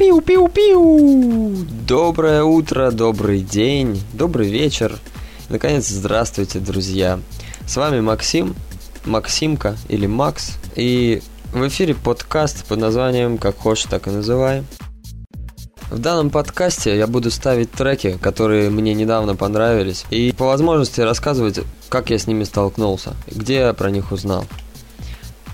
Пиу-пиу-пиу! Доброе утро, добрый день, добрый вечер. Наконец, здравствуйте, друзья. С вами Максим, Максимка или Макс. И в эфире подкаст под названием «Как хочешь, так и называй». В данном подкасте я буду ставить треки, которые мне недавно понравились, и по возможности рассказывать, как я с ними столкнулся, где я про них узнал.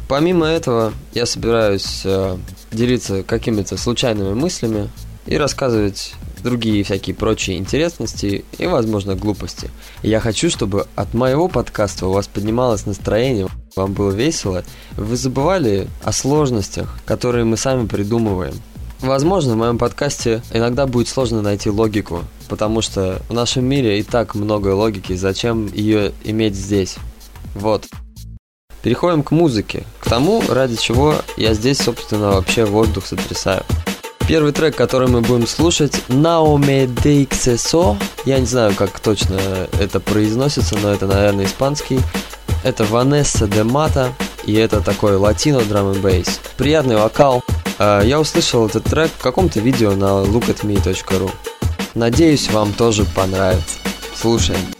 Помимо этого, я собираюсь э, делиться какими-то случайными мыслями и рассказывать другие всякие прочие интересности и, возможно, глупости. Я хочу, чтобы от моего подкаста у вас поднималось настроение, вам было весело, вы забывали о сложностях, которые мы сами придумываем. Возможно, в моем подкасте иногда будет сложно найти логику, потому что в нашем мире и так много логики, зачем ее иметь здесь? Вот. Переходим к музыке, к тому, ради чего я здесь, собственно, вообще воздух сотрясаю. Первый трек, который мы будем слушать, Naume de Я не знаю, как точно это произносится, но это, наверное, испанский. Это Ванесса де Мата, и это такой латино драм бейс. Приятный вокал. А, я услышал этот трек в каком-то видео на lookatme.ru. Надеюсь, вам тоже понравится. Слушаем.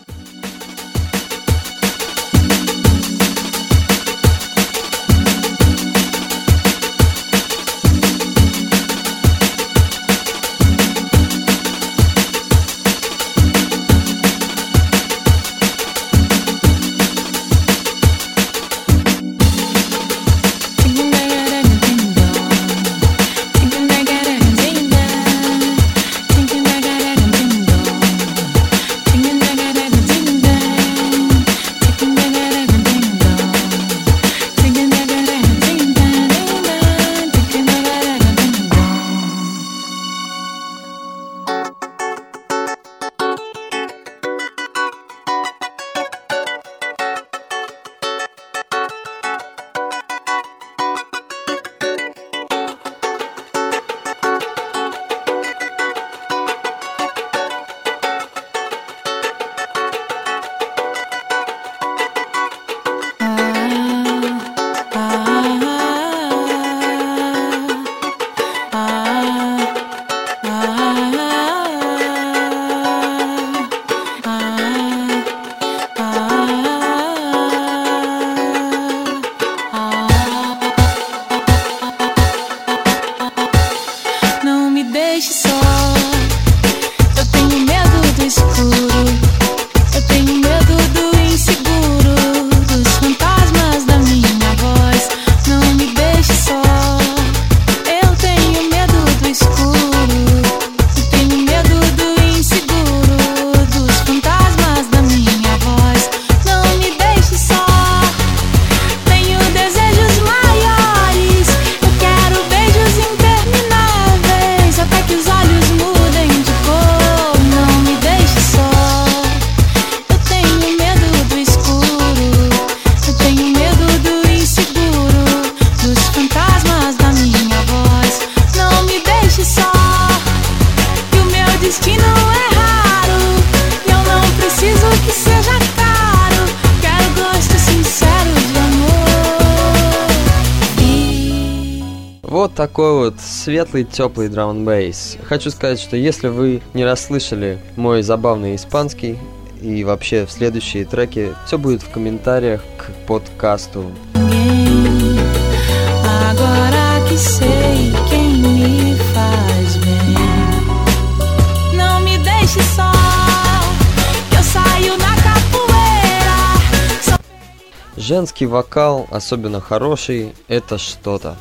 Такой вот светлый, теплый драм бейс. Хочу сказать, что если вы не расслышали мой забавный испанский и вообще в следующие треки, все будет в комментариях к подкасту. Женский вокал, особенно хороший, это что-то.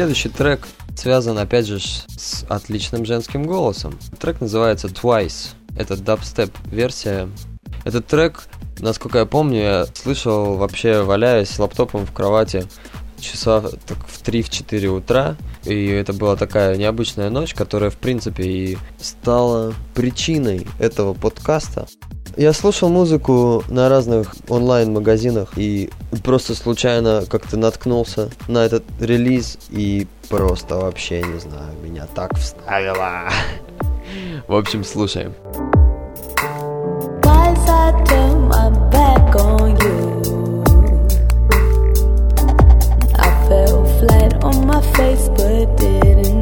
Следующий трек связан опять же с отличным женским голосом. Трек называется Twice. Это дабстеп версия. Этот трек, насколько я помню, я слышал вообще валяясь лаптопом в кровати часа так, в 3-4 утра. И это была такая необычная ночь, которая, в принципе, и стала причиной этого подкаста. Я слушал музыку на разных онлайн-магазинах и просто случайно как-то наткнулся на этот релиз и просто вообще, не знаю, меня так вставило. В общем, слушаем. on my face, but didn't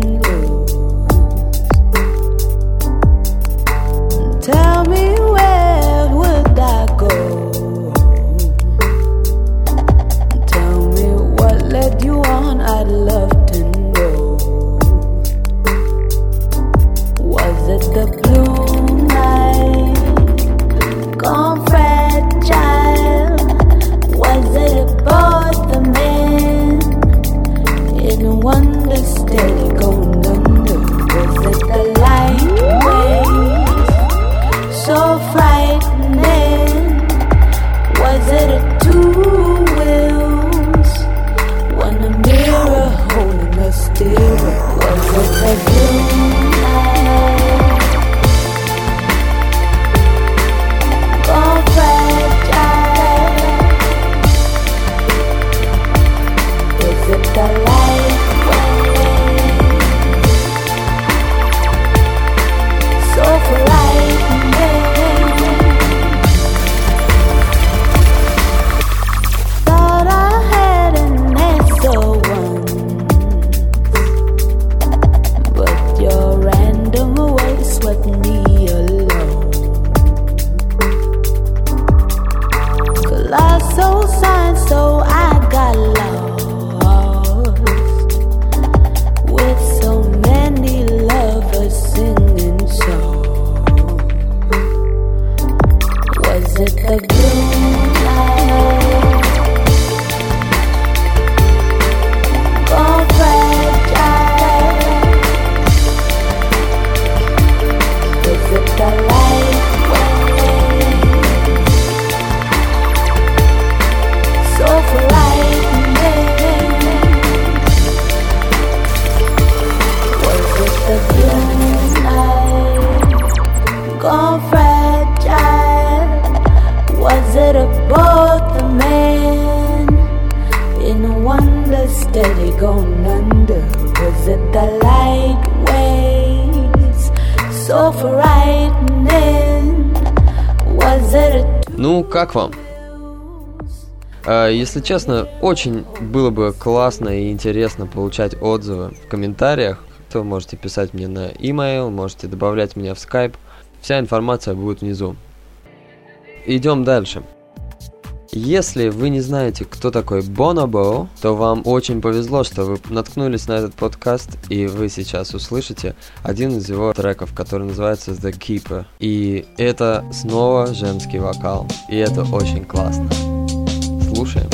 как вам? А, если честно, очень было бы классно и интересно получать отзывы в комментариях. То можете писать мне на e-mail, можете добавлять меня в Skype. Вся информация будет внизу. Идем дальше. Если вы не знаете, кто такой Бонобо, то вам очень повезло, что вы наткнулись на этот подкаст, и вы сейчас услышите один из его треков, который называется The Keeper. И это снова женский вокал, и это очень классно. Слушаем.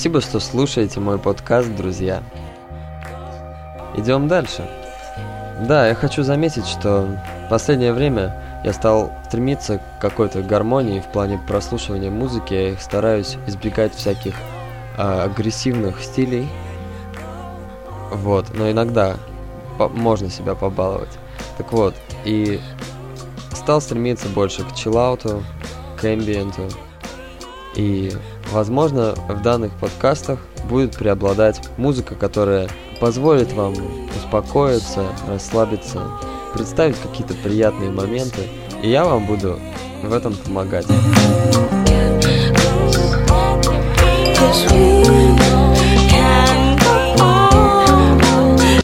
Спасибо, что слушаете мой подкаст, друзья. Идем дальше. Да, я хочу заметить, что в последнее время я стал стремиться к какой-то гармонии в плане прослушивания музыки. Я стараюсь избегать всяких э, агрессивных стилей. Вот, но иногда можно себя побаловать. Так вот, и стал стремиться больше к чиллауту, к эмбиенту. И, возможно, в данных подкастах будет преобладать музыка, которая позволит вам успокоиться, расслабиться, представить какие-то приятные моменты, и я вам буду в этом помогать.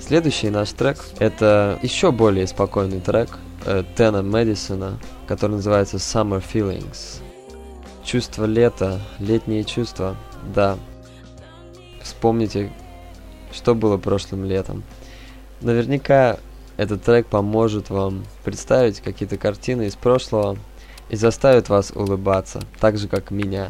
Следующий наш трек – это еще более спокойный трек э, Тена Мэдисона, который называется Summer Feelings. Чувство лета, летние чувства, да. Вспомните, что было прошлым летом. Наверняка этот трек поможет вам представить какие-то картины из прошлого и заставит вас улыбаться, так же как меня.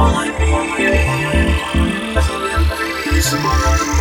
Follow me. Follow me.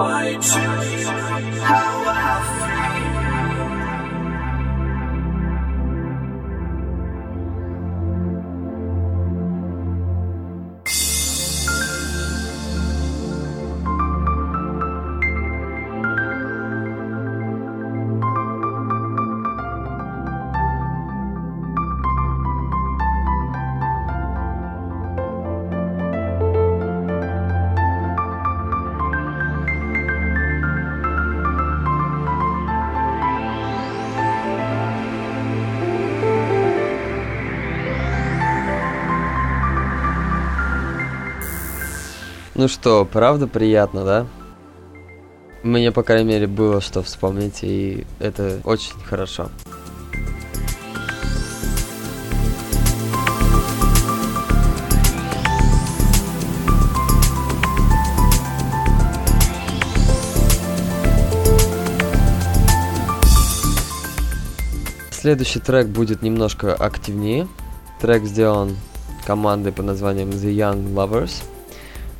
I choose how Ну что, правда приятно, да? Мне, по крайней мере, было что вспомнить, и это очень хорошо. Следующий трек будет немножко активнее. Трек сделан командой под названием The Young Lovers.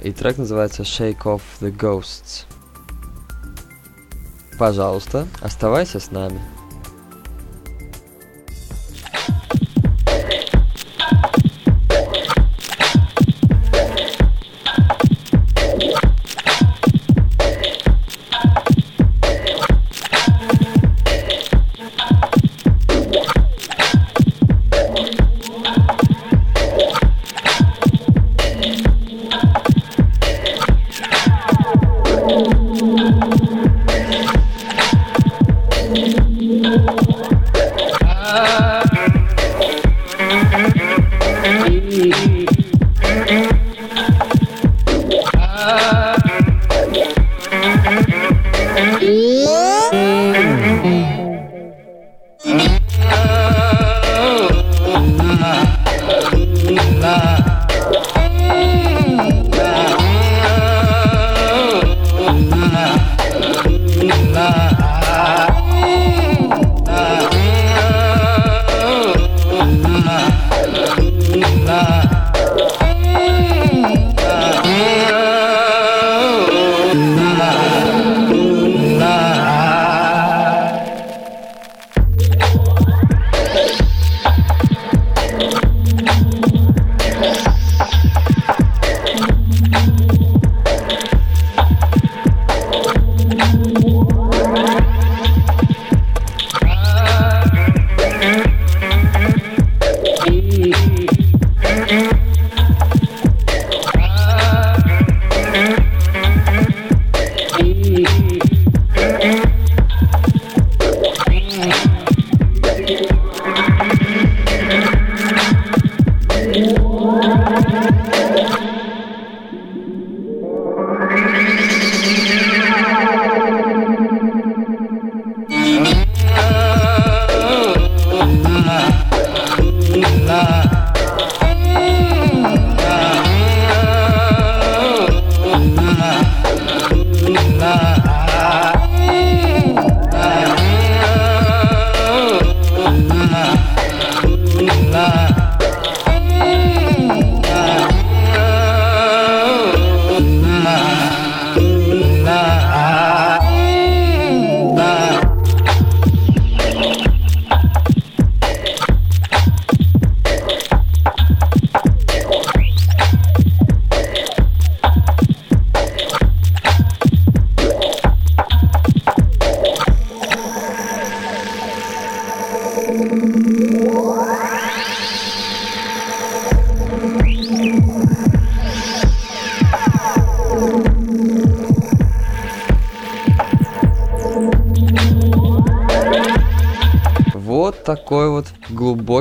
И трек называется Shake Off the Ghosts. Пожалуйста, оставайся с нами.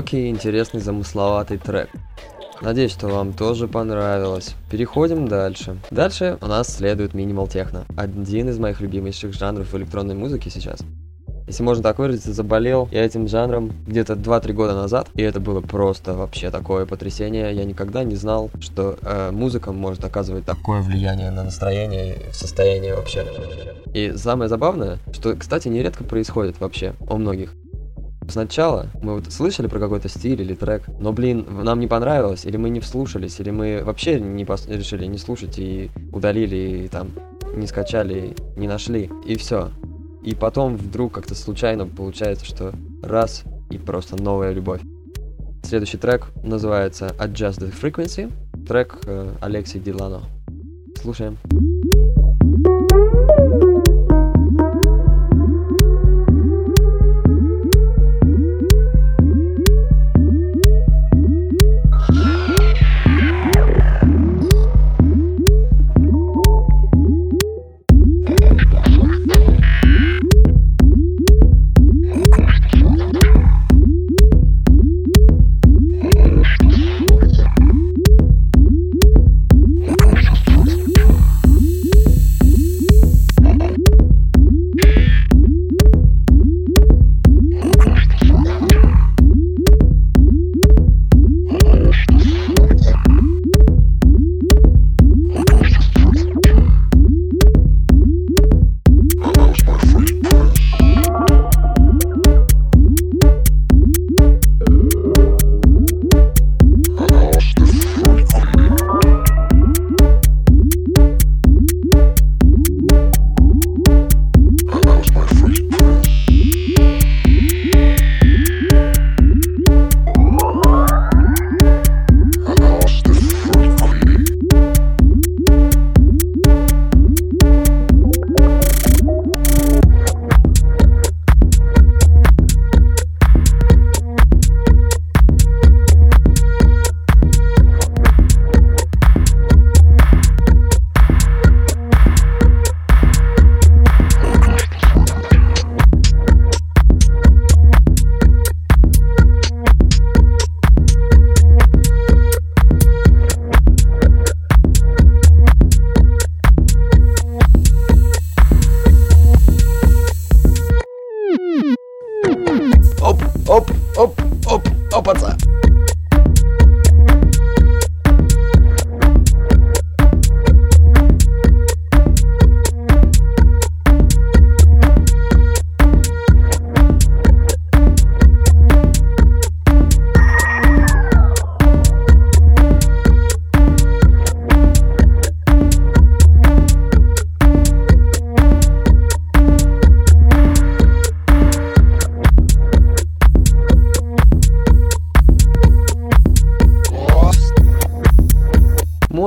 Глубокий, интересный, замысловатый трек. Надеюсь, что вам тоже понравилось. Переходим дальше. Дальше у нас следует минимал техно. Один из моих любимейших жанров электронной музыки сейчас. Если можно так выразиться, заболел я этим жанром где-то 2-3 года назад, и это было просто вообще такое потрясение. Я никогда не знал, что э, музыка может оказывать такое влияние на настроение и состояние вообще. И самое забавное, что, кстати, нередко происходит вообще у многих. Сначала мы вот слышали про какой-то стиль или трек, но, блин, нам не понравилось, или мы не вслушались, или мы вообще не пос- решили не слушать и удалили, и там не скачали, не нашли, и все. И потом вдруг как-то случайно получается, что раз и просто новая любовь. Следующий трек называется Adjust the Frequency, трек э, Алексей Дилано. Слушаем. op, op, op, op, opaca.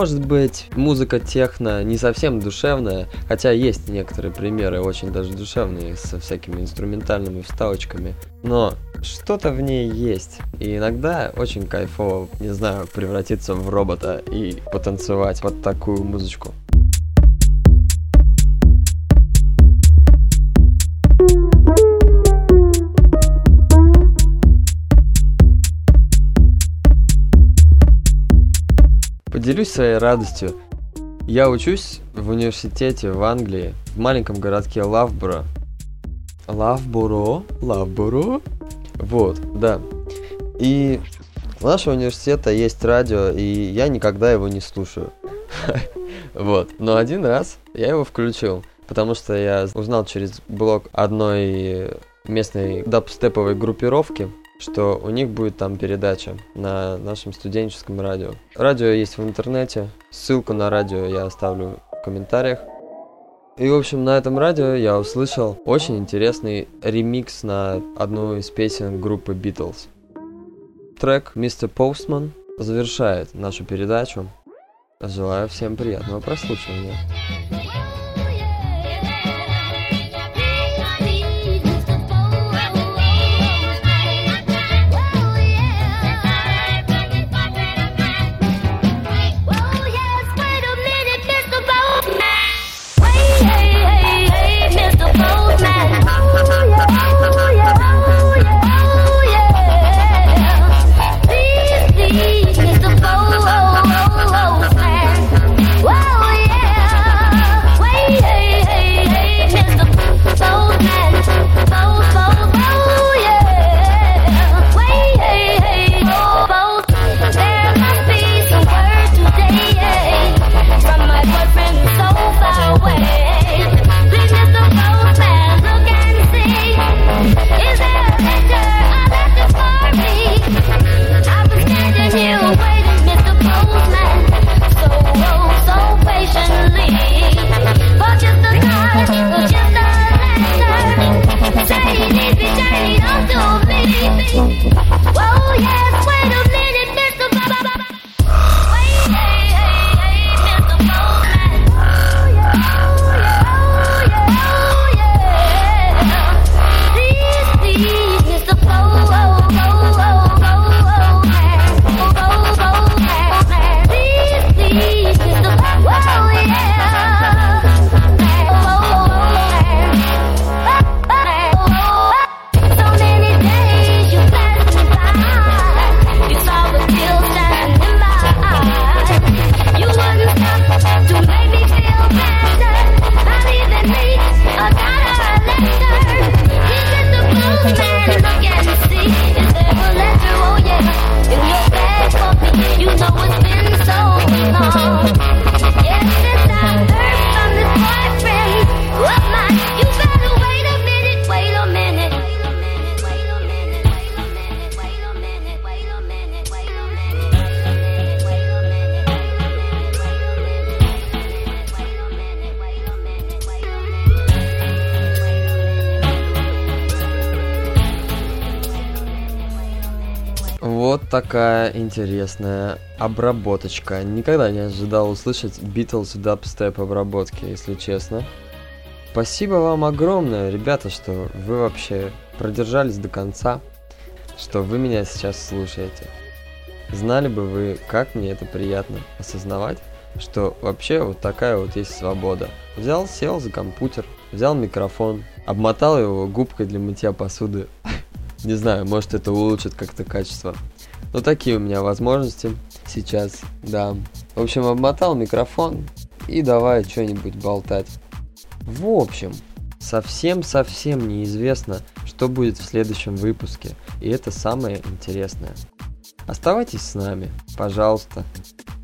Может быть, музыка техно не совсем душевная, хотя есть некоторые примеры очень даже душевные, со всякими инструментальными вставочками. Но что-то в ней есть. И иногда очень кайфово, не знаю, превратиться в робота и потанцевать под такую музычку. Поделюсь своей радостью. Я учусь в университете в Англии, в маленьком городке Лавборо. Лавборо? Лавборо? Вот, да. И у нашего университета есть радио, и я никогда его не слушаю. Вот. Но один раз я его включил, потому что я узнал через блог одной местной дабстеповой группировки, что у них будет там передача на нашем студенческом радио. Радио есть в интернете, ссылку на радио я оставлю в комментариях. И, в общем, на этом радио я услышал очень интересный ремикс на одну из песен группы Beatles. Трек «Мистер Постман» завершает нашу передачу. Желаю всем приятного прослушивания. Интересная обработочка. Никогда не ожидал услышать Beatles дабстеп обработки, если честно. Спасибо вам огромное, ребята, что вы вообще продержались до конца, что вы меня сейчас слушаете. Знали бы вы, как мне это приятно осознавать, что вообще вот такая вот есть свобода. Взял, сел за компьютер, взял микрофон, обмотал его губкой для мытья посуды. Не знаю, может это улучшит как-то качество. Но такие у меня возможности сейчас, да. В общем, обмотал микрофон и давай что-нибудь болтать. В общем, совсем-совсем неизвестно, что будет в следующем выпуске, и это самое интересное. Оставайтесь с нами, пожалуйста.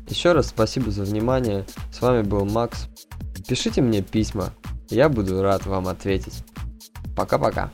Еще раз спасибо за внимание. С вами был Макс. Пишите мне письма, я буду рад вам ответить. Пока-пока.